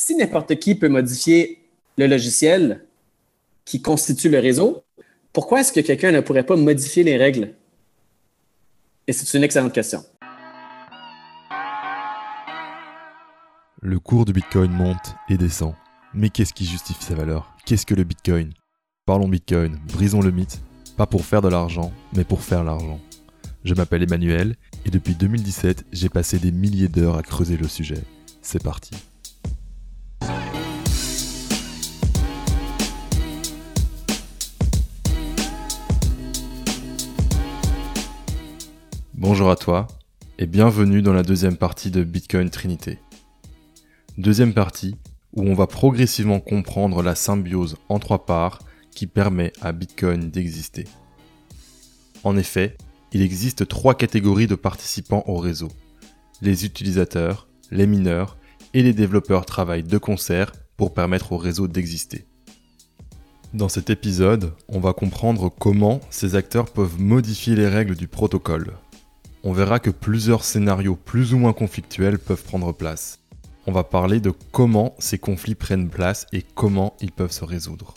si n'importe qui peut modifier le logiciel qui constitue le réseau, pourquoi est-ce que quelqu'un ne pourrait pas modifier les règles? Et c'est une excellente question. Le cours du Bitcoin monte et descend. Mais qu'est-ce qui justifie sa valeur? Qu'est-ce que le Bitcoin? Parlons Bitcoin, brisons le mythe, pas pour faire de l'argent, mais pour faire l'argent. Je m'appelle Emmanuel et depuis 2017, j'ai passé des milliers d'heures à creuser le sujet. C'est parti. Bonjour à toi et bienvenue dans la deuxième partie de Bitcoin Trinité. Deuxième partie où on va progressivement comprendre la symbiose en trois parts qui permet à Bitcoin d'exister. En effet, il existe trois catégories de participants au réseau. Les utilisateurs, les mineurs et les développeurs travaillent de concert pour permettre au réseau d'exister. Dans cet épisode, on va comprendre comment ces acteurs peuvent modifier les règles du protocole, on verra que plusieurs scénarios plus ou moins conflictuels peuvent prendre place. On va parler de comment ces conflits prennent place et comment ils peuvent se résoudre.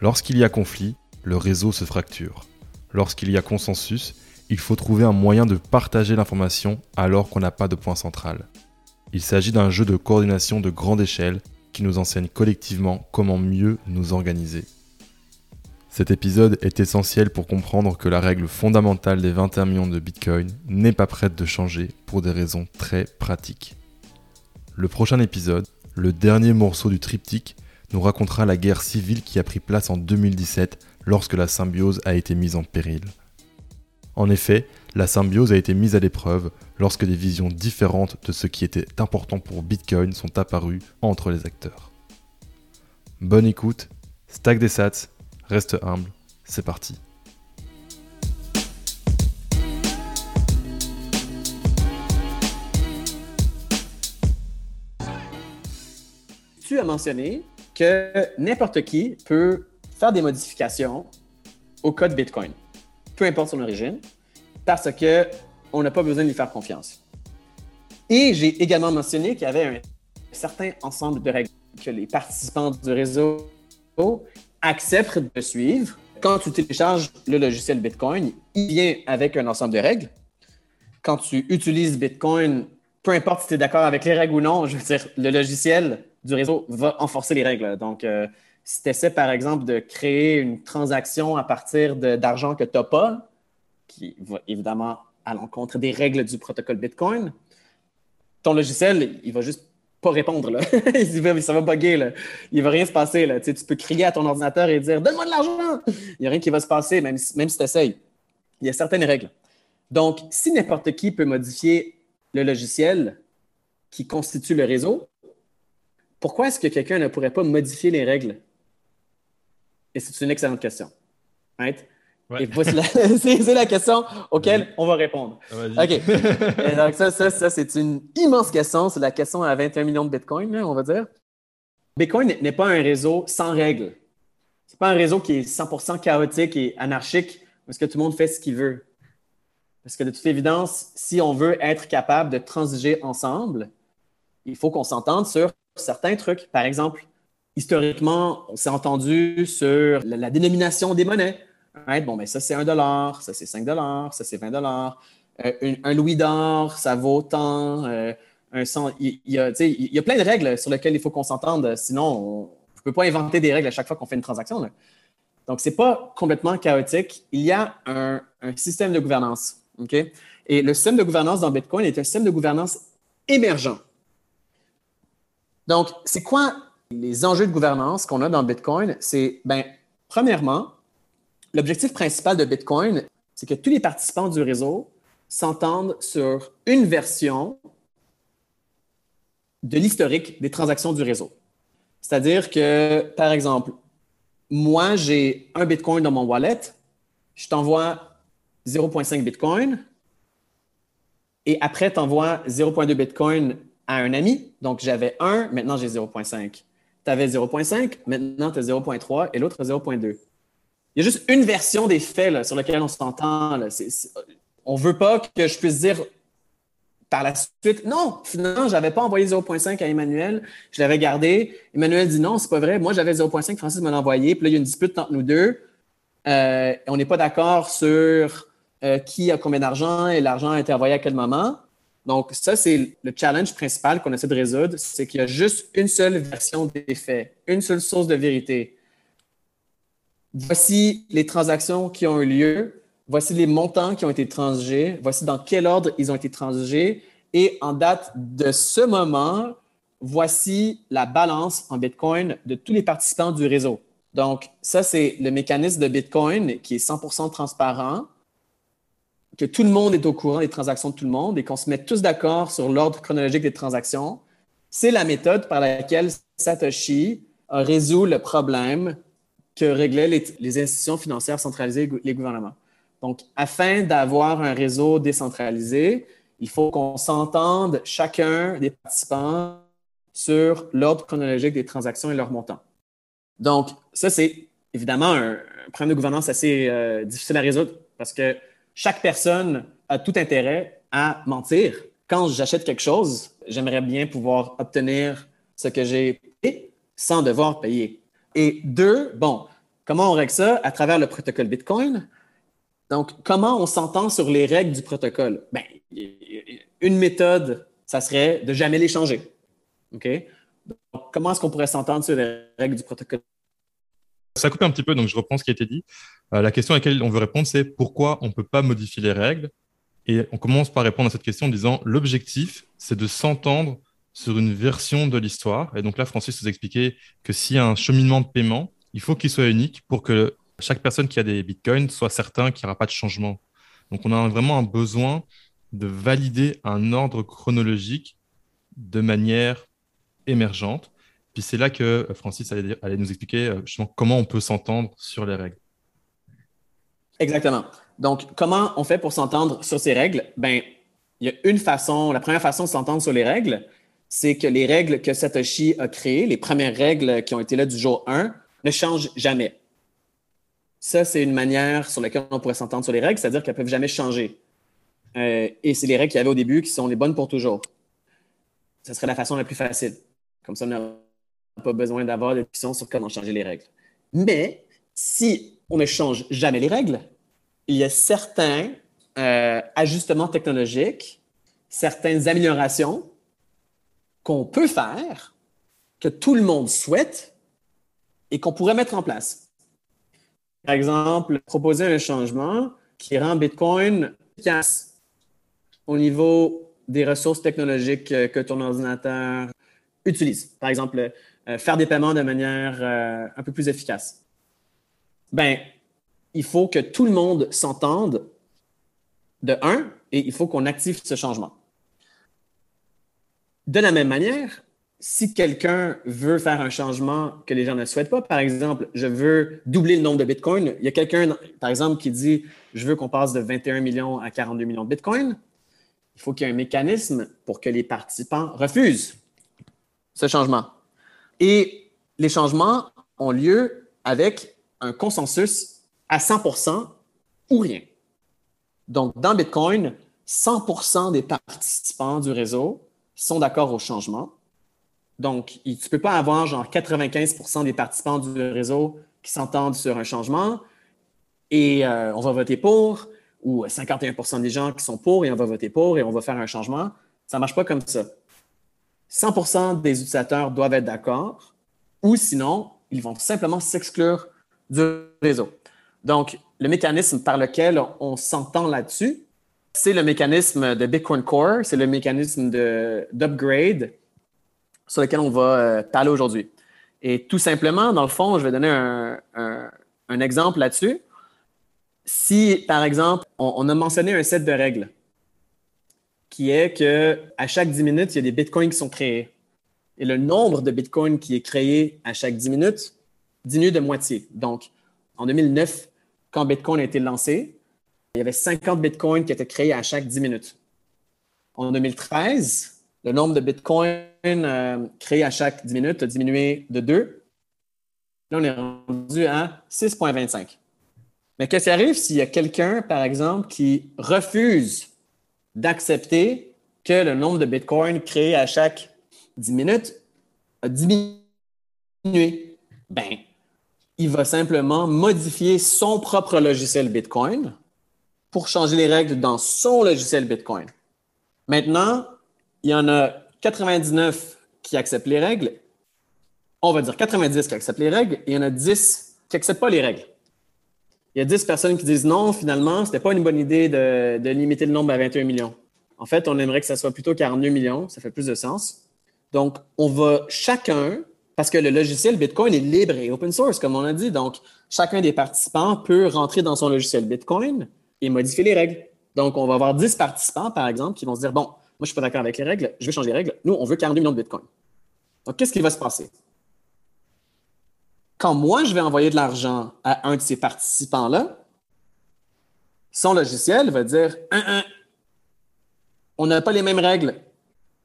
Lorsqu'il y a conflit, le réseau se fracture. Lorsqu'il y a consensus, il faut trouver un moyen de partager l'information alors qu'on n'a pas de point central. Il s'agit d'un jeu de coordination de grande échelle qui nous enseigne collectivement comment mieux nous organiser. Cet épisode est essentiel pour comprendre que la règle fondamentale des 21 millions de Bitcoin n'est pas prête de changer pour des raisons très pratiques. Le prochain épisode, le dernier morceau du triptyque, nous racontera la guerre civile qui a pris place en 2017 lorsque la symbiose a été mise en péril. En effet, la symbiose a été mise à l'épreuve lorsque des visions différentes de ce qui était important pour Bitcoin sont apparues entre les acteurs. Bonne écoute, stack des sats Reste humble, c'est parti. Tu as mentionné que n'importe qui peut faire des modifications au code Bitcoin, peu importe son origine, parce que on n'a pas besoin de lui faire confiance. Et j'ai également mentionné qu'il y avait un certain ensemble de règles que les participants du réseau accepte de suivre. Quand tu télécharges le logiciel Bitcoin, il vient avec un ensemble de règles. Quand tu utilises Bitcoin, peu importe si tu es d'accord avec les règles ou non, je veux dire, le logiciel du réseau va enforcer les règles. Donc, euh, si tu essaies, par exemple, de créer une transaction à partir d'argent que tu n'as pas, qui va évidemment à l'encontre des règles du protocole Bitcoin, ton logiciel, il va juste pas répondre. Là. ça va bugger. Là. Il va rien se passer. Là. Tu, peux crier à ton ordinateur et dire Donne-moi de l'argent. Il n'y a rien qui va se passer, même, même si tu essayes. Il y a certaines règles. Donc, si n'importe qui peut modifier le logiciel qui constitue le réseau, pourquoi est-ce que quelqu'un ne pourrait pas modifier les règles? Et c'est une excellente question. Right? Et c'est la question auquel on va répondre. OK. donc, ça, ça, ça c'est une immense question. C'est la question à 21 millions de Bitcoin, on va dire. Bitcoin n'est pas un réseau sans règles. Ce n'est pas un réseau qui est 100% chaotique et anarchique parce que tout le monde fait ce qu'il veut. Parce que de toute évidence, si on veut être capable de transiger ensemble, il faut qu'on s'entende sur certains trucs. Par exemple, historiquement, on s'est entendu sur la dénomination des monnaies bon, ben ça, c'est 1 dollar, ça, c'est 5 dollars, ça, c'est 20 dollars. Euh, un, louis d'or, ça vaut tant. Euh, un il, y a, il y a plein de règles sur lesquelles il faut qu'on s'entende. Sinon, on ne peut pas inventer des règles à chaque fois qu'on fait une transaction. Donc, ce n'est pas complètement chaotique. Il y a un, système de gouvernance. Et le système de gouvernance dans Bitcoin est un système de gouvernance émergent. Donc, c'est quoi les enjeux de gouvernance qu'on a dans Bitcoin? C'est, ben, premièrement, L'objectif principal de Bitcoin, c'est que tous les participants du réseau s'entendent sur une version de l'historique des transactions du réseau. C'est-à-dire que, par exemple, moi, j'ai un Bitcoin dans mon wallet, je t'envoie 0.5 Bitcoin, et après, tu envoies 0.2 Bitcoin à un ami. Donc, j'avais 1, maintenant j'ai 0.5. Tu avais 0.5, maintenant tu as 0.3 et l'autre 0.2 il y a juste une version des faits sur laquelle on s'entend. On ne veut pas que je puisse dire par la suite, non, finalement, je n'avais pas envoyé 0.5 à Emmanuel, je l'avais gardé. Emmanuel dit non, c'est pas vrai, moi j'avais 0.5, Francis me l'a envoyé, puis là, il y a une dispute entre nous deux. Euh, on n'est pas d'accord sur euh, qui a combien d'argent et l'argent a été envoyé à quel moment. Donc, ça, c'est le challenge principal qu'on essaie de résoudre, c'est qu'il y a juste une seule version des faits, une seule source de vérité. Voici les transactions qui ont eu lieu, voici les montants qui ont été transigés, voici dans quel ordre ils ont été transigés, et en date de ce moment, voici la balance en Bitcoin de tous les participants du réseau. Donc, ça, c'est le mécanisme de Bitcoin qui est 100% transparent, que tout le monde est au courant des transactions de tout le monde et qu'on se met tous d'accord sur l'ordre chronologique des transactions. C'est la méthode par laquelle Satoshi a résolu le problème que réglaient les, institutions financières centralisées, les gouvernements. Donc, afin d'avoir un réseau décentralisé, il faut qu'on s'entende chacun des participants sur l'ordre chronologique des transactions et leur montant. Donc, ça, c'est évidemment un, problème de gouvernance assez euh, difficile à résoudre parce que chaque personne a tout intérêt à mentir. Quand j'achète quelque chose, j'aimerais bien pouvoir obtenir ce que j'ai payé sans devoir payer. Et deux, bon, comment on règle ça? À travers le protocole Bitcoin. Donc, comment on s'entend sur les règles du protocole? Bien, une méthode, ça serait de jamais les changer. OK? comment est-ce qu'on pourrait s'entendre sur les règles du protocole? Ça coupe un petit peu, donc je reprends ce qui a été dit. Euh, la question à laquelle on veut répondre, c'est pourquoi on ne peut pas modifier les règles? Et on commence par répondre à cette question en disant l'objectif, c'est de s'entendre sur une version de l'histoire. Et donc là, Francis vous a expliqué que s'il y a un cheminement de paiement, il faut qu'il soit unique pour que chaque personne qui a des bitcoins soit certain qu'il n'y aura pas de changement. Donc on a vraiment un besoin de valider un ordre chronologique de manière émergente. Puis c'est là que Francis allait, nous expliquer euh, justement comment on peut s'entendre sur les règles. Exactement. Donc, comment on fait pour s'entendre sur ces règles? Ben, il y a une façon, la première façon de s'entendre sur les règles, c'est que les règles que Satoshi a créées, les premières règles qui ont été là du jour 1, ne changent jamais. Ça, c'est une manière sur laquelle on pourrait s'entendre sur les règles, c'est-à-dire qu'elles ne peuvent jamais changer. Euh, et c'est les règles qu'il y avait au début qui sont les bonnes pour toujours. Ce serait la façon la plus facile. Comme ça, on n'a pas besoin d'avoir de discussion sur comment changer les règles. Mais si on ne change jamais les règles, il y a certains euh, ajustements technologiques, certaines améliorations qu'on peut faire, que tout le monde souhaite et qu'on pourrait mettre en place. Par exemple, proposer un changement qui rend Bitcoin efficace au niveau des ressources technologiques que ton ordinateur utilise. Par exemple, euh, faire des paiements de manière euh, un peu plus efficace. Ben, il faut que tout le monde s'entende de un et il faut qu'on active ce changement. De la même manière, si quelqu'un veut faire un changement que les gens ne souhaitent pas, par exemple, je veux doubler le nombre de bitcoins, il y a quelqu'un, par exemple, qui dit je veux qu'on passe de 21 millions à 42 millions de bitcoins, il faut qu'il y ait un mécanisme pour que les participants refusent ce changement. Et les changements ont lieu avec un consensus à 100% ou rien. Donc, dans Bitcoin, 100% des participants du réseau sont d'accord au changement. Donc, tu ne peux pas avoir genre 95% des participants du réseau qui s'entendent sur un changement et euh, on va voter pour, ou 51% des gens qui sont pour et on va voter pour et on va faire un changement. Ça ne marche pas comme ça. 100% des utilisateurs doivent être d'accord ou sinon, ils vont simplement s'exclure du réseau. Donc, le mécanisme par lequel on s'entend là-dessus, c'est le mécanisme de Bitcoin Core, c'est le mécanisme d'upgrade sur lequel on va euh, parler aujourd'hui. Et tout simplement, dans le fond, je vais donner un exemple là-dessus si, par exemple, on, a mentionné un set de règles qui est que à chaque 10 minutes, il y a des bitcoins qui sont créés. Et le nombre de bitcoins qui est créé à chaque 10 minutes diminue de moitié. Donc, en 2009, quand Bitcoin a été lancé, il y avait 50 bitcoins qui étaient créés à chaque 10 minutes. En 2013, le nombre de bitcoins euh, créés à chaque 10 minutes a diminué de 2. Là, on est rendu à 6,25. Mais qu'est-ce qui arrive s'il y a quelqu'un, par exemple, qui refuse d'accepter que le nombre de bitcoins créés à chaque 10 minutes a diminué? Ben, il va simplement modifier son propre logiciel Bitcoin pour changer les règles dans son logiciel Bitcoin. Maintenant, il y en a 99 qui acceptent les règles. On va dire 90 qui acceptent les règles et il y en a 10 qui n'acceptent pas les règles. Il y a 10 personnes qui disent non, finalement, ce n'était pas une bonne idée de, de, limiter le nombre à 21 millions. En fait, on aimerait que ça soit plutôt 42 millions, ça fait plus de sens. Donc, on va chacun parce que le logiciel Bitcoin est libre et open source, comme on a dit. Donc, chacun des participants peut rentrer dans son logiciel Bitcoin et modifier les règles. Donc, on va avoir 10 participants, par exemple, qui vont se dire, bon, moi, je ne suis pas d'accord avec les règles, je vais changer les règles. Nous, on veut 42 millions de Bitcoin. Donc, qu'est-ce qui va se passer? Quand moi, je vais envoyer de l'argent à un de ces participants-là, son logiciel va dire, on n'a pas les mêmes règles.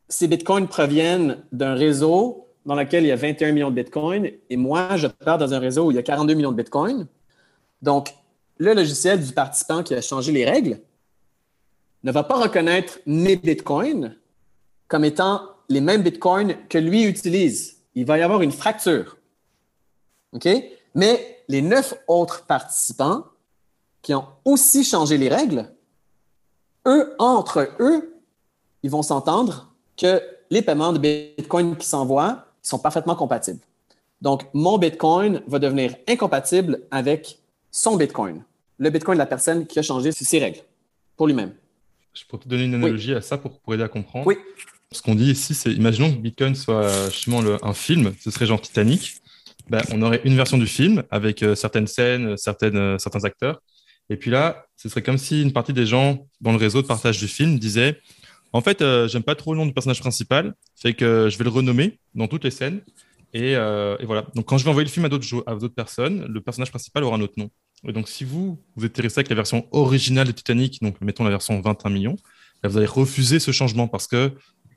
Ces bitcoins proviennent d'un réseau dans lequel il y a 21 millions de bitcoins et moi, je pars dans un réseau où il y a 42 millions de bitcoins. Donc, le logiciel du participant qui a changé les règles ne va pas reconnaître mes bitcoins comme étant les mêmes bitcoins que lui utilise. Il va y avoir une fracture. Mais les neuf autres participants qui ont aussi changé les règles, eux, entre eux, ils vont s'entendre que les paiements de Bitcoin qui s'envoient sont parfaitement compatibles. Donc, mon Bitcoin va devenir incompatible avec son Bitcoin, le Bitcoin de la personne qui a changé ses règles pour lui-même. Je pourrais te donner une analogie à ça pour, aider à comprendre. Oui. Ce qu'on dit ici, c'est imaginons que Bitcoin soit justement un film, ce serait genre Titanic. Ben, on aurait une version du film avec euh, certaines scènes, certaines, euh, certains acteurs. Et puis là, ce serait comme si une partie des gens dans le réseau de partage du film disaient en fait, euh, j'aime pas trop le nom du personnage principal, fait que je vais le renommer dans toutes les scènes. Et, euh, voilà. Donc, quand je vais envoyer le film à d'autres personnes, le personnage principal aura un autre nom. Et donc, si vous vous êtes intéressé avec la version originale de Titanic, donc mettons la version 21 millions, vous allez refuser ce changement parce que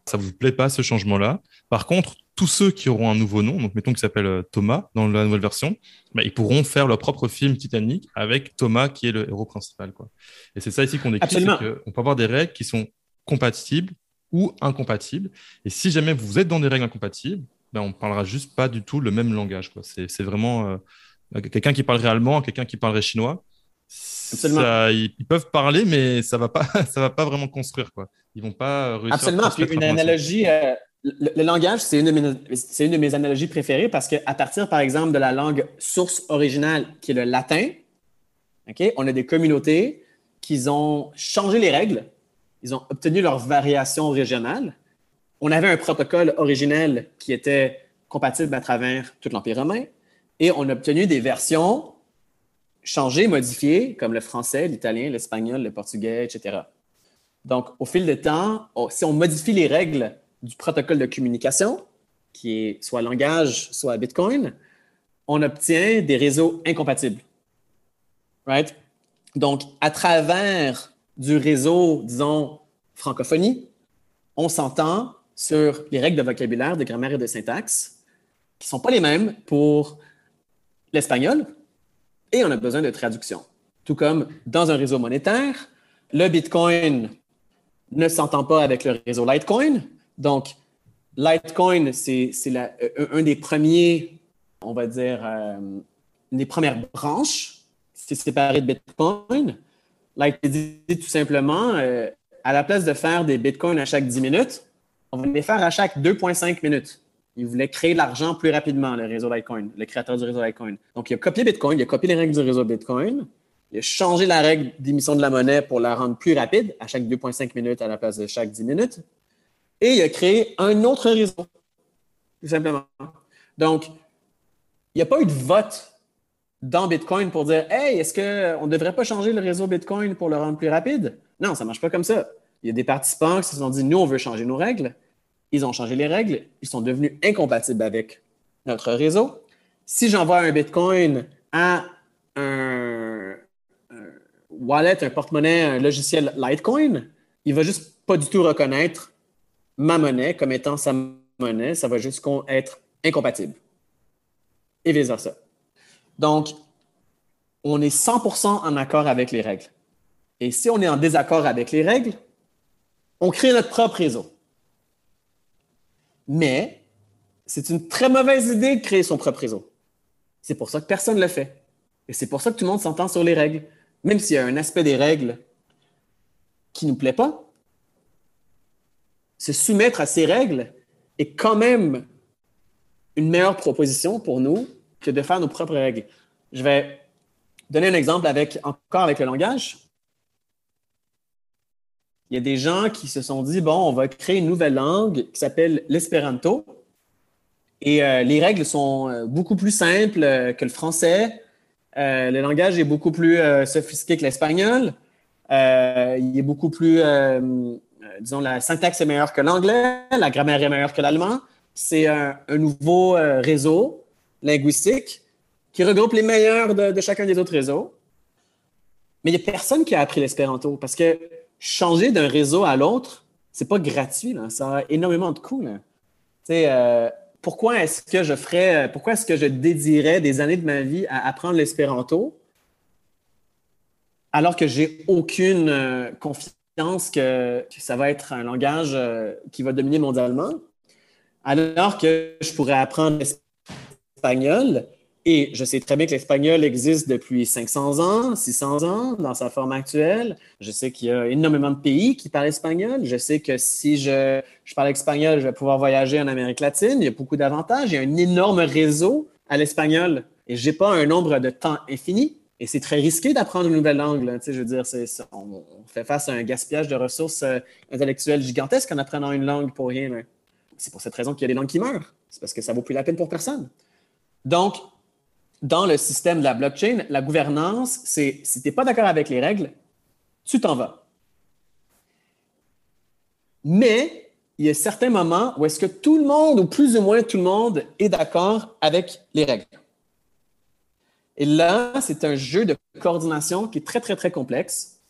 ça vous plaît pas ce changement-là. Par contre, tous ceux qui auront un nouveau nom, donc mettons qu'il s'appelle euh, Thomas dans la nouvelle version, bah, ils pourront faire leur propre film Titanic avec Thomas qui est le héros principal. Quoi. Et c'est ça ici qu'on décrit, on peut avoir des règles qui sont compatible ou incompatible. Et si jamais vous êtes dans des règles incompatibles, ben on ne parlera juste pas du tout le même langage. C'est vraiment euh, quelqu'un qui parlerait allemand, quelqu'un qui parlerait chinois. Ça, ils, peuvent parler, mais ça va pas, ça va pas vraiment construire quoi. Ils vont pas réussir. Absolument. Puis une analogie, euh, le, langage, c'est une, une, de mes analogies préférées parce qu'à partir, par exemple, de la langue source originale, qui est le latin, on a des communautés qui ont changé les règles ils ont obtenu leur variation régionale. On avait un protocole originel qui était compatible à travers tout l'Empire romain et on a obtenu des versions changées, modifiées, comme le français, l'italien, l'espagnol, le portugais, etc. Donc, au fil du temps, si on modifie les règles du protocole de communication, qui est soit langage, soit Bitcoin, on obtient des réseaux incompatibles. Right? Donc, à travers du réseau, disons, francophonie, on s'entend sur les règles de vocabulaire, de grammaire et de syntaxe qui ne sont pas les mêmes pour l'espagnol et on a besoin de traduction. Tout comme dans un réseau monétaire, le Bitcoin ne s'entend pas avec le réseau Litecoin. Donc, Litecoin, c'est un des premiers, on va dire, euh, une des premières branches. C'est séparé de Bitcoin. Like dit tout simplement, euh, à la place de faire des bitcoins à chaque 10 minutes, on va les faire à chaque 2,5 minutes. Il voulait créer de l'argent plus rapidement, le réseau Litecoin, le créateur du réseau Litecoin. Donc, il a copié Bitcoin, il a copié les règles du réseau Bitcoin, il a changé la règle d'émission de la monnaie pour la rendre plus rapide, à chaque 2,5 minutes à la place de chaque 10 minutes. Et il a créé un autre réseau, tout simplement. Donc, il n'y a pas eu de vote dans Bitcoin pour dire Hey, est-ce qu'on ne devrait pas changer le réseau Bitcoin pour le rendre plus rapide? Non, ça ne marche pas comme ça. Il y a des participants qui se sont dit Nous, on veut changer nos règles. Ils ont changé les règles. Ils sont devenus incompatibles avec notre réseau. Si j'envoie un Bitcoin à un, wallet, un porte-monnaie, un logiciel Litecoin, il ne va juste pas du tout reconnaître ma monnaie comme étant sa monnaie. Ça va juste être incompatible. Et vice-versa. Donc, on est 100% en accord avec les règles. Et si on est en désaccord avec les règles, on crée notre propre réseau. Mais c'est une très mauvaise idée de créer son propre réseau. C'est pour ça que personne ne le fait. Et c'est pour ça que tout le monde s'entend sur les règles. Même s'il y a un aspect des règles qui ne nous plaît pas, se soumettre à ces règles est quand même une meilleure proposition pour nous que de faire nos propres règles. Je vais donner un exemple avec, encore avec le langage. Il y a des gens qui se sont dit, bon, on va créer une nouvelle langue qui s'appelle l'espéranto. Et euh, les règles sont euh, beaucoup plus simples euh, que le français. le langage est beaucoup plus sophistiqué que l'espagnol. il est beaucoup plus, disons, la syntaxe est meilleure que l'anglais, la grammaire est meilleure que l'allemand. C'est un, nouveau réseau linguistique qui regroupe les meilleurs de, de chacun des autres réseaux. Mais il n'y a personne qui a appris l'espéranto parce que changer d'un réseau à l'autre, c'est pas gratuit. Là. Ça a énormément de coûts. Euh, pourquoi est-ce que je ferais, pourquoi est-ce que je dédierais des années de ma vie à apprendre l'espéranto alors que j'ai aucune euh, confiance que, ça va être un langage euh, qui va dominer mondialement, alors que je pourrais apprendre l'espagnol et je sais très bien que l'espagnol existe depuis 500 ans, 600 ans dans sa forme actuelle. Je sais qu'il y a énormément de pays qui parlent espagnol. Je sais que si je, je parle espagnol, je vais pouvoir voyager en Amérique latine. Il y a beaucoup d'avantages. Il y a un énorme réseau à l'espagnol et j'ai pas un nombre de temps infini. Et c'est très risqué d'apprendre une nouvelle langue. Tu sais, je veux dire, c'est, on, fait face à un gaspillage de ressources euh, intellectuelles gigantesques en apprenant une langue pour rien. C'est pour cette raison qu'il y a des langues qui meurent. C'est parce que ça vaut plus la peine pour personne. Donc, dans le système de la blockchain, la gouvernance, c'est si tu n'es pas d'accord avec les règles, tu t'en vas. Mais il y a certains moments où est-ce que tout le monde, ou plus ou moins tout le monde, est d'accord avec les règles. Et là, c'est un jeu de coordination qui est très, très, très complexe.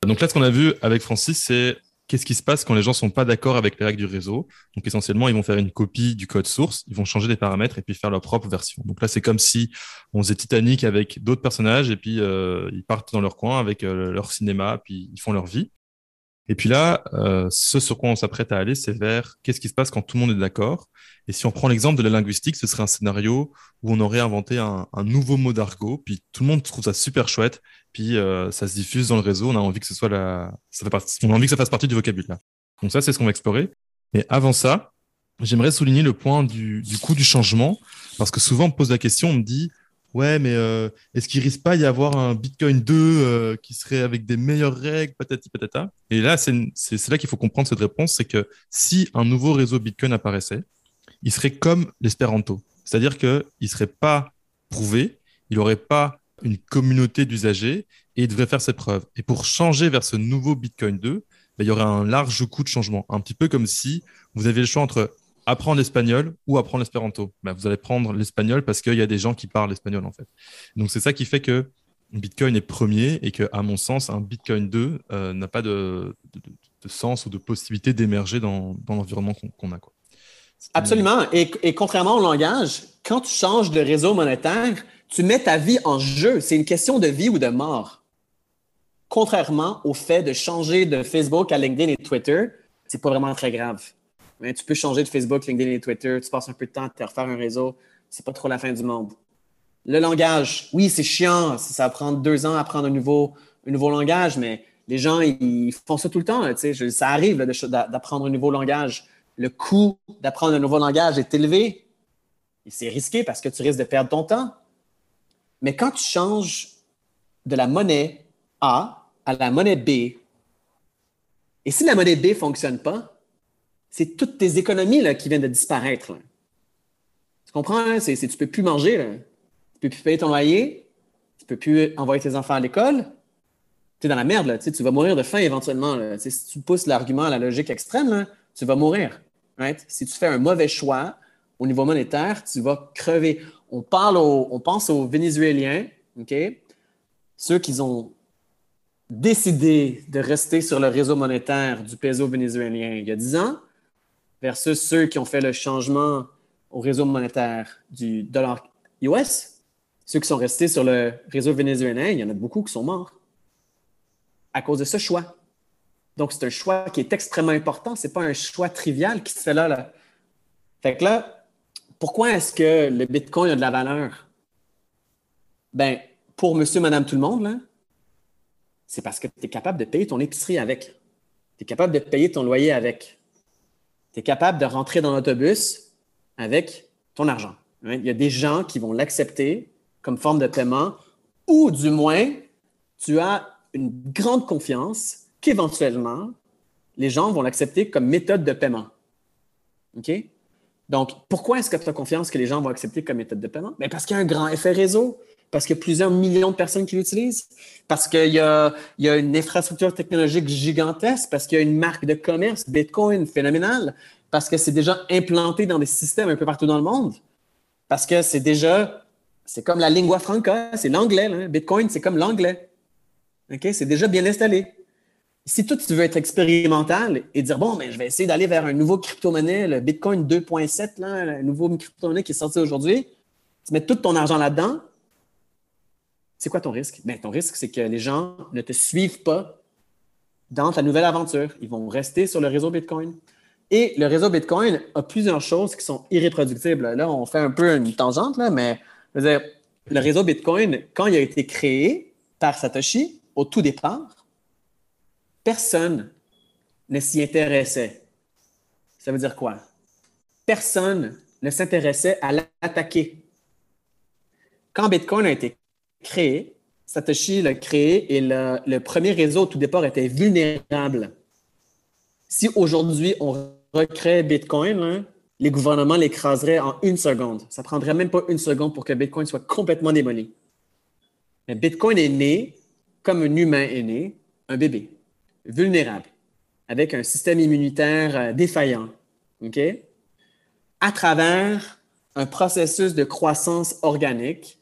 Donc là, ce qu'on a vu avec Francis, c'est qu'est-ce qui se passe quand les gens sont pas d'accord avec les règles du réseau? Donc essentiellement, ils vont faire une copie du code source, ils vont changer des paramètres et puis faire leur propre version. Donc là, c'est comme si on faisait Titanic avec d'autres personnages et puis euh, ils partent dans leur coin avec euh, leur cinéma, puis ils font leur vie. Et puis là, euh, ce sur quoi on s'apprête à aller, c'est vers qu'est-ce qui se passe quand tout le monde est d'accord. Et si on prend l'exemple de la linguistique, ce serait un scénario où on aurait inventé un, un nouveau mot d'argot, puis tout le monde trouve ça super chouette, puis euh, ça se diffuse dans le réseau. On a envie que ce soit la, ça fait partie... on a envie que ça fasse partie du vocabulaire. Donc ça, c'est ce qu'on va explorer. Mais avant ça, j'aimerais souligner le point du, du coût du changement, parce que souvent on me pose la question, on me dit, ouais, mais euh, est-ce qu'il risque pas d'y avoir un Bitcoin 2 euh, qui serait avec des meilleures règles, patati patata? Et là, c'est là qu'il faut comprendre cette réponse, c'est que si un nouveau réseau Bitcoin apparaissait, il serait comme l'espéranto, c'est-à-dire qu'il ne serait pas prouvé, il n'aurait pas une communauté d'usagers et il devrait faire ses preuves. Et pour changer vers ce nouveau Bitcoin 2, ben, il y aurait un large coût de changement, un petit peu comme si vous aviez le choix entre apprendre l'espagnol ou apprendre l'espéranto. Ben, vous allez prendre l'espagnol parce qu'il y a des gens qui parlent l'espagnol en fait. Donc c'est ça qui fait que Bitcoin est premier et que, à mon sens, un Bitcoin 2 euh, n'a pas de, sens ou de possibilité d'émerger dans, l'environnement qu'on a. Quoi. Absolument. Et, et, contrairement au langage, quand tu changes de réseau monétaire, tu mets ta vie en jeu. C'est une question de vie ou de mort. Contrairement au fait de changer de Facebook à LinkedIn et Twitter, c'est pas vraiment très grave. Tu peux changer de Facebook, LinkedIn et Twitter, tu passes un peu de temps à te refaire un réseau, c'est pas trop la fin du monde. Le langage, oui, c'est chiant, ça va prendre deux ans à apprendre un nouveau, un nouveau langage, mais les gens, ils font ça tout le temps. ça arrive d'apprendre un nouveau langage. Le coût d'apprendre un nouveau langage est élevé. Et c'est risqué parce que tu risques de perdre ton temps. Mais quand tu changes de la monnaie A à la monnaie B, et si la monnaie B ne fonctionne pas, c'est toutes tes économies là, qui viennent de disparaître. Tu comprends? Hein? Tu ne peux plus manger. Tu ne peux plus payer ton loyer. Tu ne peux plus envoyer tes enfants à l'école. Tu es dans la merde. Là. Tu, vas mourir de faim éventuellement. Si tu pousses l'argument à la logique extrême, tu vas mourir. Si tu fais un mauvais choix au niveau monétaire, tu vas crever on, parle on pense aux Vénézuéliens, OK? Ceux qui ont décidé de rester sur le réseau monétaire du peso vénézuélien il y a 10 ans, versus ceux qui ont fait le changement au réseau monétaire du dollar US. Ceux qui sont restés sur le réseau vénézuélien, il y en a beaucoup qui sont morts à cause de ce choix. Donc, c'est un choix qui est extrêmement important. Ce n'est pas un choix trivial qui se fait là, là. Fait que là, pourquoi est-ce que le Bitcoin a de la valeur? Ben, pour monsieur, madame, tout le monde, c'est parce que tu es capable de payer ton épicerie avec. Tu es capable de payer ton loyer avec. Tu es capable de rentrer dans l'autobus avec ton argent. Il y a des gens qui vont l'accepter comme forme de paiement ou du moins, tu as une grande confiance qu'éventuellement, les gens vont l'accepter comme méthode de paiement. OK? Donc, pourquoi est-ce que tu as confiance que les gens vont accepter comme méthode de paiement? Bien, parce qu'il y a un grand effet réseau, parce qu'il y a plusieurs millions de personnes qui l'utilisent, parce qu'il y a, une infrastructure technologique gigantesque, parce qu'il y a une marque de commerce, Bitcoin, phénoménale, parce que c'est déjà implanté dans des systèmes un peu partout dans le monde, parce que c'est déjà, c'est comme la lingua franca, c'est l'anglais. Bitcoin, c'est comme l'anglais. OK? C'est déjà bien installé si toi, tu veux être expérimental et dire, bon, mais je vais essayer d'aller vers un nouveau crypto-monnaie, le Bitcoin 2.7, le nouveau crypto-monnaie qui est sorti aujourd'hui, tu mets tout ton argent là-dedans, c'est quoi ton risque? Ben, ton risque, c'est que les gens ne te suivent pas dans ta nouvelle aventure. Ils vont rester sur le réseau Bitcoin. Et le réseau Bitcoin a plusieurs choses qui sont irréproductibles. Là, on fait un peu une tangente, là, mais dire, le réseau Bitcoin, quand il a été créé par Satoshi, au tout départ, personne ne s'y intéressait. Ça veut dire quoi? Personne ne s'intéressait à l'attaquer. Quand Bitcoin a été créé, Satoshi l'a créé et le, premier réseau au tout départ était vulnérable. Si aujourd'hui on recrée Bitcoin, hein, les gouvernements l'écraseraient en une seconde. Ça prendrait même pas une seconde pour que Bitcoin soit complètement démoli. Mais Bitcoin est né comme un humain est né, un bébé vulnérable, avec un système immunitaire euh, défaillant? À travers un processus de croissance organique,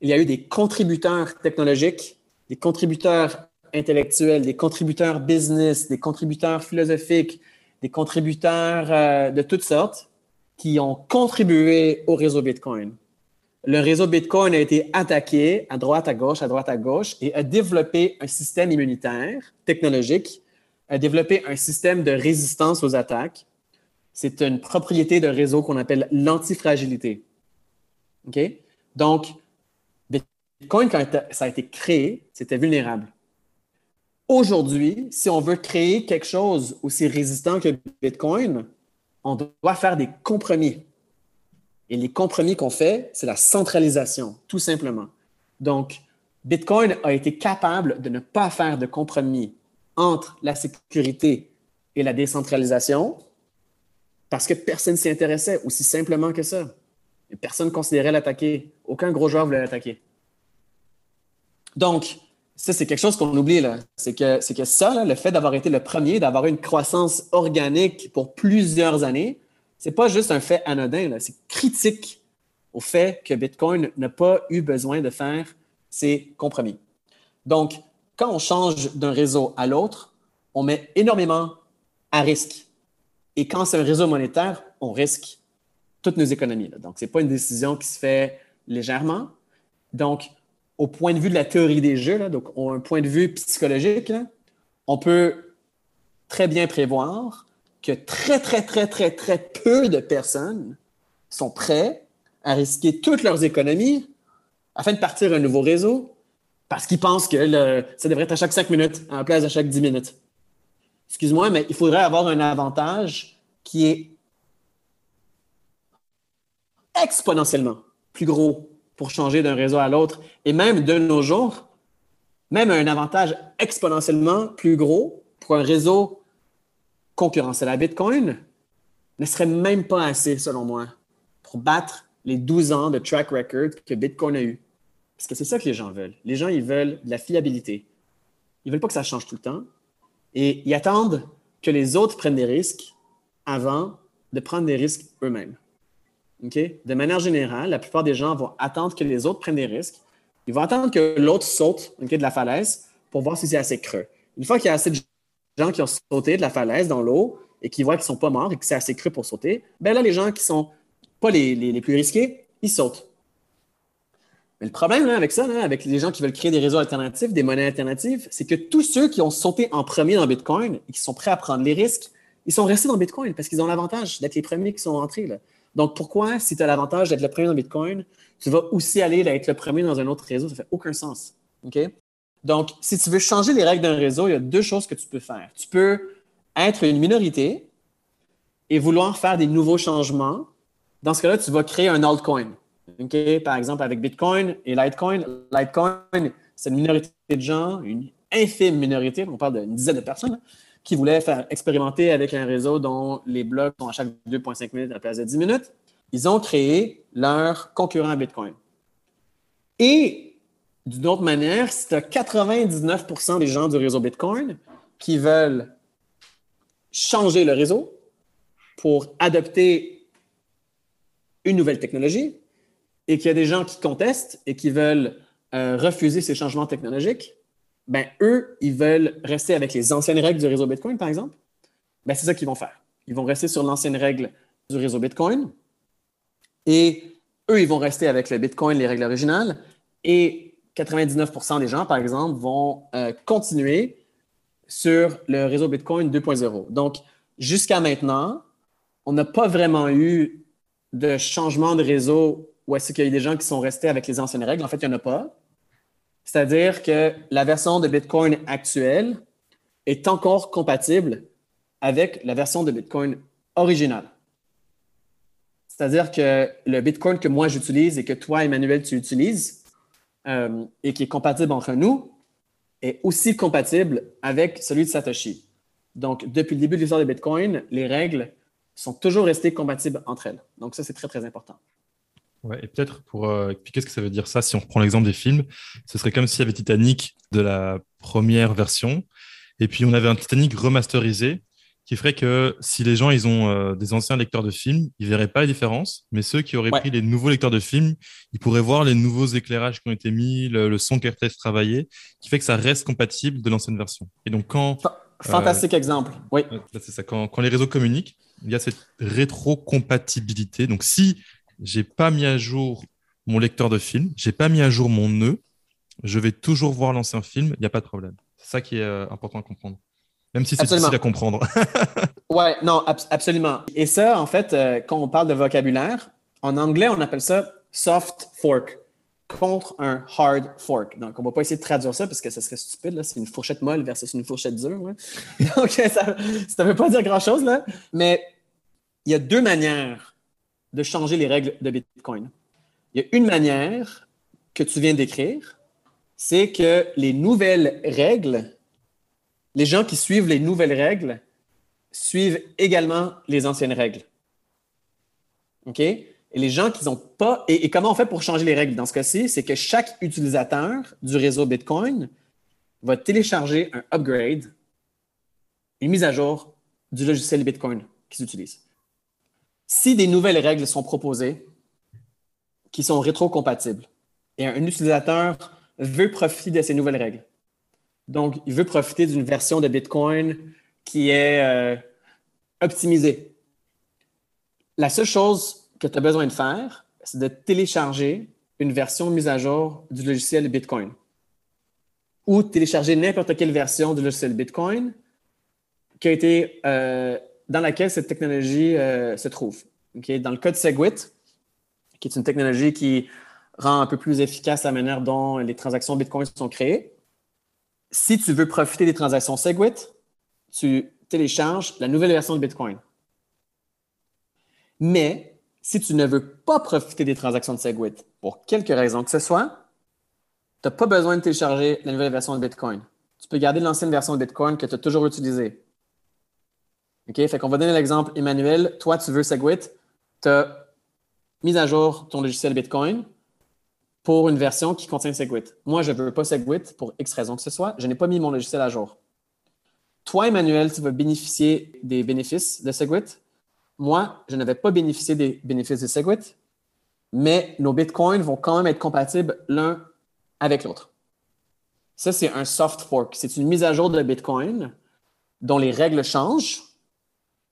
il y a eu des contributeurs technologiques, des contributeurs intellectuels, des contributeurs business, des contributeurs philosophiques, des contributeurs euh, de toutes sortes qui ont contribué au réseau Bitcoin. Le réseau Bitcoin a été attaqué à droite, à gauche, à droite, à gauche et a développé un système immunitaire technologique, a développé un système de résistance aux attaques. C'est une propriété de réseau qu'on appelle l'antifragilité. OK? Donc, Bitcoin, quand ça a été créé, c'était vulnérable. Aujourd'hui, si on veut créer quelque chose aussi résistant que Bitcoin, on doit faire des compromis. Et les compromis qu'on fait, c'est la centralisation, tout simplement. Donc, Bitcoin a été capable de ne pas faire de compromis entre la sécurité et la décentralisation parce que personne s'y intéressait, aussi simplement que ça. Personne ne considérait l'attaquer. Aucun gros joueur voulait l'attaquer. Donc, ça, c'est quelque chose qu'on oublie, là. C'est que, que ça, le fait d'avoir été le premier, d'avoir une croissance organique pour plusieurs années, c'est pas juste un fait anodin, c'est critique au fait que Bitcoin n'a pas eu besoin de faire ses compromis. Donc, quand on change d'un réseau à l'autre, on met énormément à risque. Et quand c'est un réseau monétaire, on risque toutes nos économies. Donc, ce n'est pas une décision qui se fait légèrement. Donc, au point de vue de la théorie des jeux, donc un point de vue psychologique, on peut très bien prévoir que très, très, très, très, très peu de personnes sont prêts à risquer toutes leurs économies afin de partir un nouveau réseau parce qu'ils pensent que ça devrait être à chaque cinq minutes en place à chaque dix minutes. Excuse-moi, mais il faudrait avoir un avantage qui est exponentiellement plus gros pour changer d'un réseau à l'autre. Et même de nos jours, même un avantage exponentiellement plus gros pour un réseau concurrencer la Bitcoin ne serait même pas assez, selon moi, pour battre les 12 ans de track record que Bitcoin a eu. Parce que c'est ça que les gens veulent. Les gens, ils veulent de la fiabilité. Ils veulent pas que ça change tout le temps. Et ils attendent que les autres prennent des risques avant de prendre des risques eux-mêmes. De manière générale, la plupart des gens vont attendre que les autres prennent des risques. Ils vont attendre que l'autre saute de la falaise pour voir si c'est assez creux. Une fois qu'il y a assez de gens qui ont sauté de la falaise dans l'eau et qui voient qu'ils ne sont pas morts et que c'est assez cru pour sauter, ben là, les gens qui ne sont pas les, plus risqués, ils sautent. Mais le problème avec ça, avec les gens qui veulent créer des réseaux alternatifs, des monnaies alternatives, c'est que tous ceux qui ont sauté en premier dans Bitcoin et qui sont prêts à prendre les risques, ils sont restés dans Bitcoin parce qu'ils ont l'avantage d'être les premiers qui sont entrés. Donc, pourquoi, si tu as l'avantage d'être le premier dans Bitcoin, tu vas aussi aller d'être le premier dans un autre réseau? Ça fait aucun sens. Donc, si tu veux changer les règles d'un réseau, il y a deux choses que tu peux faire. Tu peux être une minorité et vouloir faire des nouveaux changements. Dans ce cas-là, tu vas créer un altcoin. Par exemple, avec Bitcoin et Litecoin. Litecoin, c'est une minorité de gens, une infime minorité, on parle d'une dizaine de personnes, qui voulaient faire expérimenter avec un réseau dont les blocs sont à chaque 2,5 minutes à la place de 10 minutes. Ils ont créé leur concurrent à Bitcoin. Et d'une autre manière, si tu as 99% des gens du réseau Bitcoin qui veulent changer le réseau pour adopter une nouvelle technologie, et qu'il y a des gens qui contestent et qui veulent euh, refuser ces changements technologiques, ben eux, ils veulent rester avec les anciennes règles du réseau Bitcoin, par exemple. Ben, c'est ça qu'ils vont faire. Ils vont rester sur l'ancienne règle du réseau Bitcoin et eux, ils vont rester avec le Bitcoin, les règles originales et 99% des gens, par exemple, vont euh, continuer sur le réseau Bitcoin 2.0. Donc, jusqu'à maintenant, on n'a pas vraiment eu de changement de réseau ou est-ce qu'il y a des gens qui sont restés avec les anciennes règles? En fait, il n'y en a pas. C'est-à-dire que la version de Bitcoin actuelle est encore compatible avec la version de Bitcoin originale. C'est-à-dire que le Bitcoin que moi j'utilise et que toi, Emmanuel, tu utilises euh, et qui est compatible entre nous est aussi compatible avec celui de Satoshi. Donc, depuis le début de l'histoire de Bitcoin, les règles sont toujours restées compatibles entre elles. Donc, ça, c'est très, très important. Ouais, et peut-être pour euh, expliquer ce que ça veut dire ça, si on reprend l'exemple des films, ce serait comme s'il y avait Titanic de la première version, et puis on avait un Titanic remasterisé qui ferait que si les gens ils ont euh, des anciens lecteurs de films, ils verraient pas la différence, mais ceux qui auraient pris les nouveaux lecteurs de films, ils pourraient voir les nouveaux éclairages qui ont été mis, le, son qui a été travaillé, qui fait que ça reste compatible de l'ancienne version. Et donc quand fantastique euh, exemple, oui. C'est ça. Quand, quand les réseaux communiquent, il y a cette rétrocompatibilité. Donc si j'ai pas mis à jour mon lecteur de film, j'ai pas mis à jour mon nœud, je vais toujours voir l'ancien film, il n'y a pas de problème. C'est ça qui est euh, important à comprendre. Même si c'est difficile à comprendre. ouais, non, absolument. Et ça, en fait, euh, quand on parle de vocabulaire, en anglais, on appelle ça soft fork contre un hard fork. Donc, on ne va pas essayer de traduire ça parce que ça serait stupide. C'est une fourchette molle versus une fourchette dure. Donc, ça ne veut pas dire grand-chose. Mais il y a deux manières de changer les règles de Bitcoin. Il y a une manière que tu viens d'écrire, c'est que les nouvelles règles, les gens qui suivent les nouvelles règles suivent également les anciennes règles. OK? Et les gens qui n'ont pas. Et, comment on fait pour changer les règles dans ce cas-ci? C'est que chaque utilisateur du réseau Bitcoin va télécharger un upgrade, une mise à jour du logiciel Bitcoin qu'ils utilisent si des nouvelles règles sont proposées qui sont rétrocompatibles et un utilisateur veut profiter de ces nouvelles règles, donc il veut profiter d'une version de Bitcoin qui est euh, optimisée, la seule chose que tu as besoin de faire, c'est de télécharger une version mise à jour du logiciel Bitcoin ou télécharger n'importe quelle version du logiciel Bitcoin qui a été euh, dans laquelle cette technologie euh, se trouve. Dans le cas de Segwit, qui est une technologie qui rend un peu plus efficace la manière dont les transactions Bitcoin sont créées, si tu veux profiter des transactions Segwit, tu télécharges la nouvelle version de Bitcoin. Mais si tu ne veux pas profiter des transactions de Segwit, pour quelque raison que ce soit, tu n'as pas besoin de télécharger la nouvelle version de Bitcoin. Tu peux garder l'ancienne version de Bitcoin que tu as toujours utilisée. OK? Fait qu'on va donner l'exemple, Emmanuel. Toi, tu veux Segwit. Tu as mis à jour ton logiciel Bitcoin pour une version qui contient Segwit. Moi, je ne veux pas Segwit pour X raison que ce soit. Je n'ai pas mis mon logiciel à jour. Toi, Emmanuel, tu vas bénéficier des bénéfices de Segwit. Moi, je ne vais pas bénéficier des bénéfices de Segwit, mais nos bitcoins vont quand même être compatibles l'un avec l'autre. Ça, c'est un soft fork. C'est une mise à jour de Bitcoin dont les règles changent,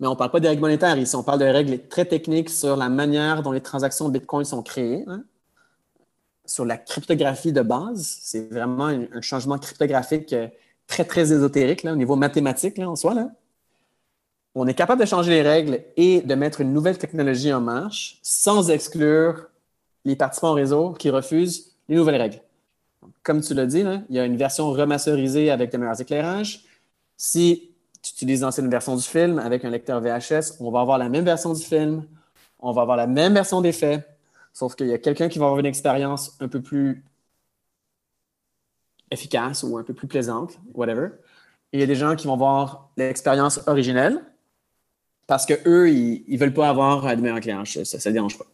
mais on ne parle pas des règles monétaires ici, on parle de règles très techniques sur la manière dont les transactions Bitcoin sont créées. Hein. sur la cryptographie de base. C'est vraiment un, changement cryptographique euh, très, très ésotérique là, au niveau mathématique en soi. Là. On est capable de changer les règles et de mettre une nouvelle technologie en marche sans exclure les participants au réseau qui refusent les nouvelles règles. Comme tu l'as dit, il y a une version remasterisée avec de meilleurs éclairages. Si tu utilises l'ancienne version du film avec un lecteur VHS, on va avoir la même version du film, on va avoir la même version des faits, sauf qu'il y a quelqu'un qui va avoir une expérience un peu plus efficace ou un peu plus plaisante, whatever. Et il y a des gens qui vont avoir l'expérience originelle parce qu'eux, ils ne veulent pas avoir de meilleur éclairage. Ça ne dérange pas.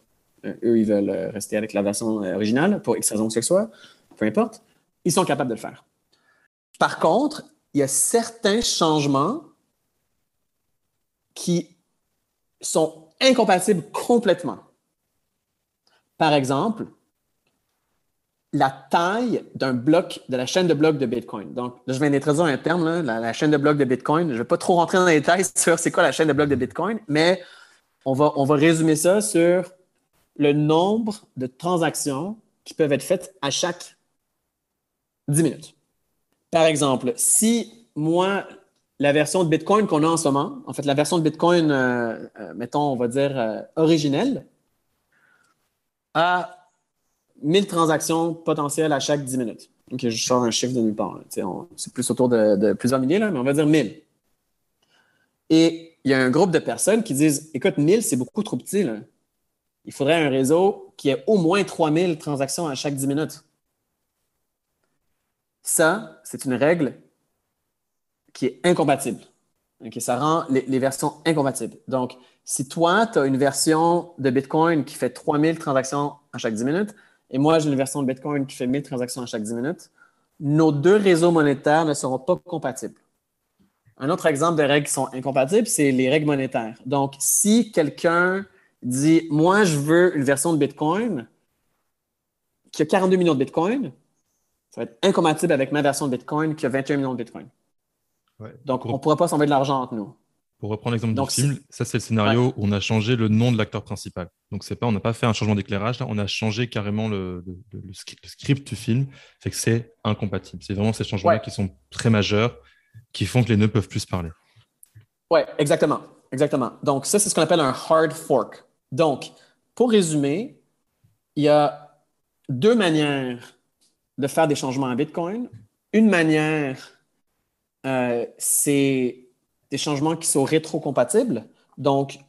Euh, eux, ils veulent rester avec la version euh, originale pour X raison que ce soit, peu importe. Ils sont capables de le faire. Par contre, il y a certains changements qui sont incompatibles complètement. Par exemple, la taille d'un bloc de la chaîne de blocs de Bitcoin. Donc, je viens d'introduire un terme, la, chaîne de blocs de Bitcoin. Je ne vais pas trop rentrer dans les détails sur c'est quoi la chaîne de blocs de Bitcoin, mais on va, on va résumer ça sur le nombre de transactions qui peuvent être faites à chaque 10 minutes. Par exemple, si moi, la version de Bitcoin qu'on a en ce moment, en fait, la version de Bitcoin, euh, euh, mettons, on va dire euh, originelle, a 1000 transactions potentielles à chaque 10 minutes. Donc, je sors un chiffre de nulle part. C'est plus autour de, plusieurs milliers, là, mais on va dire 1000. Et il y a un groupe de personnes qui disent Écoute, 1000, c'est beaucoup trop petit. Il faudrait un réseau qui ait au moins 3000 transactions à chaque 10 minutes. Ça, c'est une règle qui est incompatible. ça rend les, versions incompatibles. Donc, si toi, tu as une version de Bitcoin qui fait 3000 transactions à chaque 10 minutes, et moi, j'ai une version de Bitcoin qui fait 1000 transactions à chaque 10 minutes, nos deux réseaux monétaires ne seront pas compatibles. Un autre exemple de règles qui sont incompatibles, c'est les règles monétaires. Donc, si quelqu'un dit Moi, je veux une version de Bitcoin qui a 42 millions de Bitcoin. Ça va être incompatible avec ma version de Bitcoin qui a 21 millions de Bitcoin. Donc, on ne pourra pas s'envoyer de l'argent entre nous. Pour reprendre l'exemple du film, ça c'est le scénario où on a changé le nom de l'acteur principal. Donc c'est pas, on n'a pas fait un changement d'éclairage, on a changé carrément le, script du film, fait que c'est incompatible. C'est vraiment ces changements-là qui sont très majeurs, qui font que les nœuds peuvent plus se parler. Ouais, exactement, exactement. Donc ça c'est ce qu'on appelle un hard fork. Donc, pour résumer, il y a deux manières de faire des changements à Bitcoin. Une manière, euh, c'est des changements qui sont rétrocompatibles. Donc,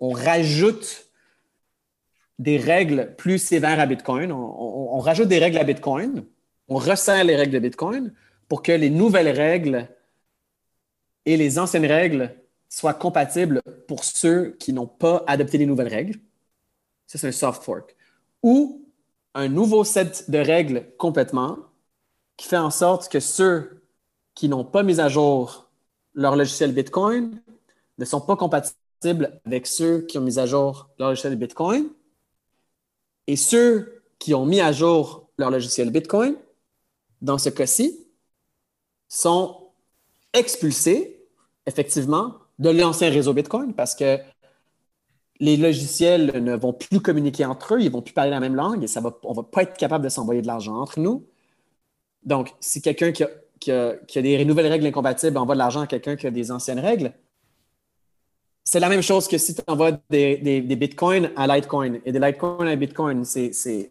on rajoute des règles plus sévères à Bitcoin. On, rajoute des règles à Bitcoin. On resserre les règles de Bitcoin pour que les nouvelles règles et les anciennes règles soit compatible pour ceux qui n'ont pas adopté les nouvelles règles. Ça, c'est un soft fork. Ou un nouveau set de règles complètement qui fait en sorte que ceux qui n'ont pas mis à jour leur logiciel Bitcoin ne sont pas compatibles avec ceux qui ont mis à jour leur logiciel Bitcoin. Et ceux qui ont mis à jour leur logiciel Bitcoin, dans ce cas-ci, sont expulsés, effectivement, de l'ancien réseau Bitcoin parce que les logiciels ne vont plus communiquer entre eux, ils vont plus parler la même langue et on ne va pas être capable de s'envoyer de l'argent entre nous. Donc, si quelqu'un qui a, des nouvelles règles incompatibles envoie de l'argent à quelqu'un qui a des anciennes règles, c'est la même chose que si tu envoies des, bitcoins à Litecoin et des Litecoin à Bitcoin.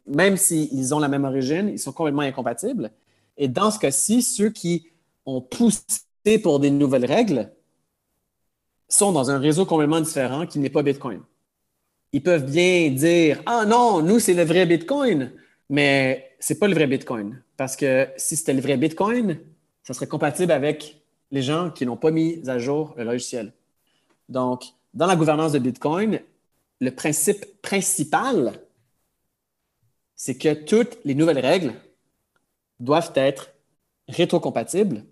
Même s'ils ont la même origine, ils sont complètement incompatibles. Et dans ce cas-ci, ceux qui ont poussé pour des nouvelles règles, sont dans un réseau complètement différent qui n'est pas Bitcoin. Ils peuvent bien dire Ah non, nous, c'est le vrai Bitcoin, mais ce n'est pas le vrai Bitcoin. Parce que si c'était le vrai Bitcoin, ça serait compatible avec les gens qui n'ont pas mis à jour le logiciel. Donc, dans la gouvernance de Bitcoin, le principe principal, c'est que toutes les nouvelles règles doivent être rétrocompatibles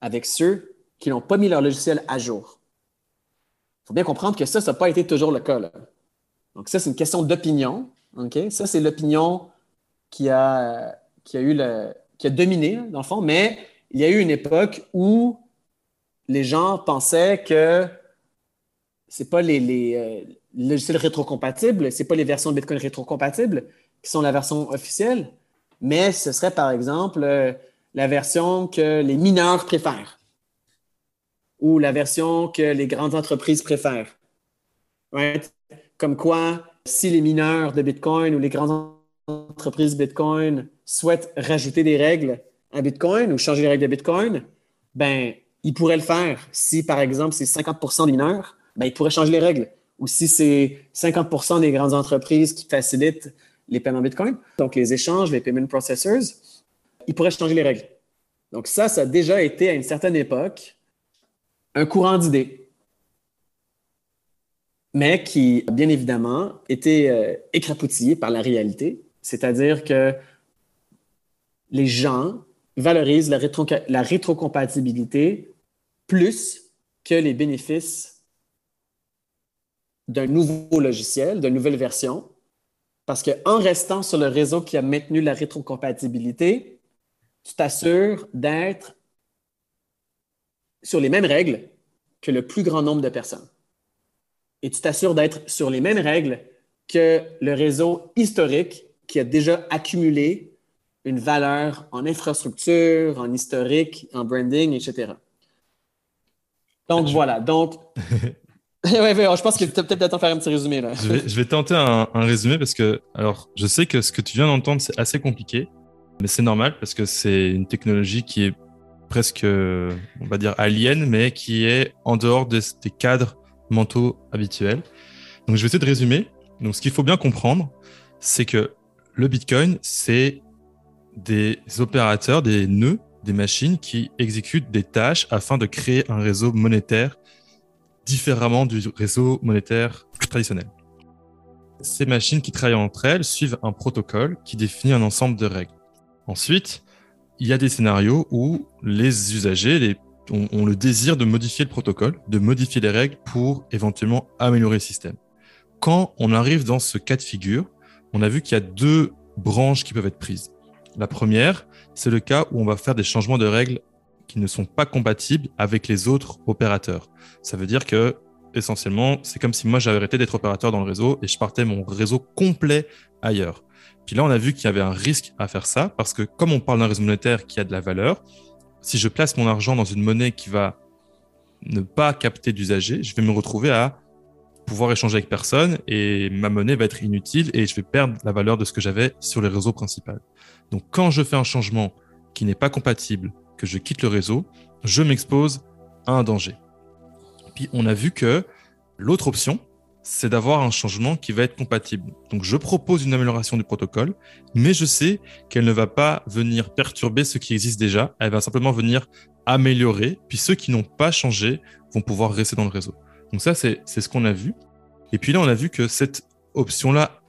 avec ceux qui n'ont pas mis leur logiciel à jour. Il faut bien comprendre que ça, ça n'a pas été toujours le cas. Donc, ça, c'est une question d'opinion. Ça, c'est l'opinion qui a, qui a qui a dominé, dans le fond, mais il y a eu une époque où les gens pensaient que ce n'est pas les, les, euh, logiciels rétrocompatibles, ce n'est pas les versions de Bitcoin rétrocompatibles qui sont la version officielle, mais ce serait par exemple euh, la version que les mineurs préfèrent ou la version que les grandes entreprises préfèrent. Comme quoi, si les mineurs de Bitcoin ou les grandes entreprises Bitcoin souhaitent rajouter des règles à Bitcoin ou changer les règles de Bitcoin, ben, ils pourraient le faire. Si, par exemple, c'est 50% des mineurs, ben, ils pourraient changer les règles. Ou si c'est 50% des grandes entreprises qui facilitent les paiements Bitcoin, donc les échanges, les payment processors, ils pourraient changer les règles. Donc ça, ça a déjà été à une certaine époque un courant d'idées, mais qui, bien évidemment, était euh, écrapoutillé par la réalité, c'est-à-dire que les gens valorisent la, la rétrocompatibilité plus que les bénéfices d'un nouveau logiciel, d'une nouvelle version, parce qu'en restant sur le réseau qui a maintenu la rétrocompatibilité, tu t'assures d'être sur les mêmes règles que le plus grand nombre de personnes. Et tu t'assures d'être sur les mêmes règles que le réseau historique qui a déjà accumulé une valeur en infrastructure, en historique, en branding, etc. Donc voilà. Donc, ouais, je pense que tu peut-être faire un petit résumé là. Je vais, tenter un, résumé parce que, alors, je sais que ce que tu viens d'entendre, c'est assez compliqué, mais c'est normal parce que c'est une technologie qui est presque, on va dire, alien, mais qui est en dehors des, cadres mentaux habituels. Donc, je vais essayer de résumer. Donc, ce qu'il faut bien comprendre, c'est que le Bitcoin, c'est des opérateurs, des nœuds, des machines qui exécutent des tâches afin de créer un réseau monétaire différemment du réseau monétaire traditionnel. Ces machines qui travaillent entre elles suivent un protocole qui définit un ensemble de règles. Ensuite, il y a des scénarios où les usagers ont, le désir de modifier le protocole, de modifier les règles pour éventuellement améliorer le système. Quand on arrive dans ce cas de figure, on a vu qu'il y a deux branches qui peuvent être prises. La première, c'est le cas où on va faire des changements de règles qui ne sont pas compatibles avec les autres opérateurs. Ça veut dire que essentiellement, c'est comme si moi j'avais arrêté d'être opérateur dans le réseau et je partais mon réseau complet ailleurs. Puis là, on a vu qu'il y avait un risque à faire ça parce que comme on parle d'un réseau monétaire qui a de la valeur, si je place mon argent dans une monnaie qui va ne pas capter d'usagers, je vais me retrouver à pouvoir échanger avec personne et ma monnaie va être inutile et je vais perdre la valeur de ce que j'avais sur les réseaux principaux. Donc quand je fais un changement qui n'est pas compatible, que je quitte le réseau, je m'expose à un danger. Puis on a vu que l'autre option, c'est d'avoir un changement qui va être compatible. Donc je propose une amélioration du protocole, mais je sais qu'elle ne va pas venir perturber ce qui existe déjà, elle va simplement venir améliorer, puis ceux qui n'ont pas changé vont pouvoir rester dans le réseau. Donc ça, c'est ce qu'on a vu. Et puis là, on a vu que cette option-là,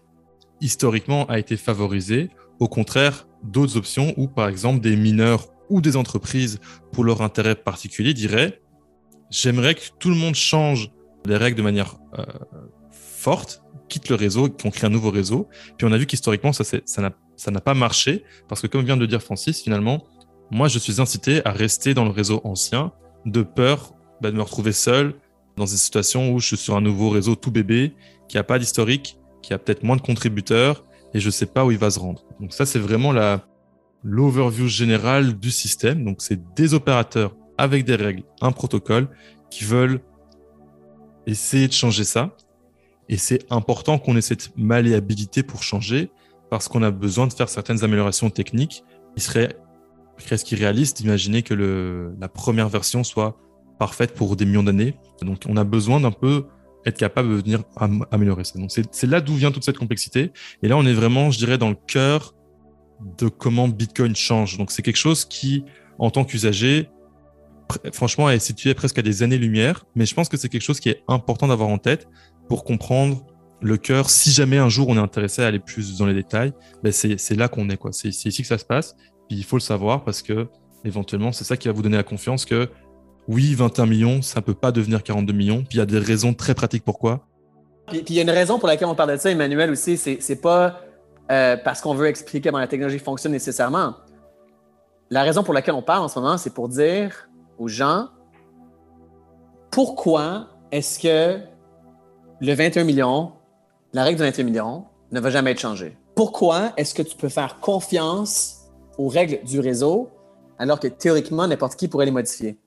historiquement, a été favorisée, au contraire d'autres options où, par exemple, des mineurs ou des entreprises, pour leur intérêt particulier, diraient j'aimerais que tout le monde change les règles de manière euh, forte, quitte le réseau, qu'on crée un nouveau réseau. Puis on a vu qu'historiquement, ça ça n'a pas marché, parce que comme vient de le dire Francis, finalement, moi, je suis incité à rester dans le réseau ancien, de peur bah, de me retrouver seul dans une situation où je suis sur un nouveau réseau tout bébé, qui n'a pas d'historique, qui a peut-être moins de contributeurs, et je ne sais pas où il va se rendre. Donc ça, c'est vraiment la l'overview générale du système. Donc c'est des opérateurs avec des règles, un protocole qui veulent essayer de changer ça. Et c'est important qu'on ait cette malléabilité pour changer parce qu'on a besoin de faire certaines améliorations techniques. Il serait presque irréaliste d'imaginer que la première version soit parfaite pour des millions d'années. Donc on a besoin d'un peu être capable de venir améliorer ça. Donc c'est là d'où vient toute cette complexité. Et là on est vraiment, je dirais, dans le cœur de comment Bitcoin change. Donc c'est quelque chose qui, en tant qu'usager, franchement, est situé presque à des années-lumière, mais je pense que c'est quelque chose qui est important d'avoir en tête pour comprendre le cœur. Si jamais un jour on est intéressé à aller plus dans les détails, ben c'est là qu'on est. C'est ici que ça se passe. Puis il faut le savoir parce que éventuellement, c'est ça qui va vous donner la confiance que oui, 21 millions, ça peut pas devenir 42 millions. Puis il y a des raisons très pratiques pourquoi. Puis il y a une raison pour laquelle on parle de ça, Emmanuel aussi. C'est pas euh, parce qu'on veut expliquer comment la technologie fonctionne nécessairement. La raison pour laquelle on parle en ce moment, c'est pour dire aux gens pourquoi est-ce que le 21 millions, la règle du 21 millions, ne va jamais être changée? pourquoi est-ce que tu peux faire confiance aux règles du réseau alors que théoriquement, n'importe qui pourrait les modifier?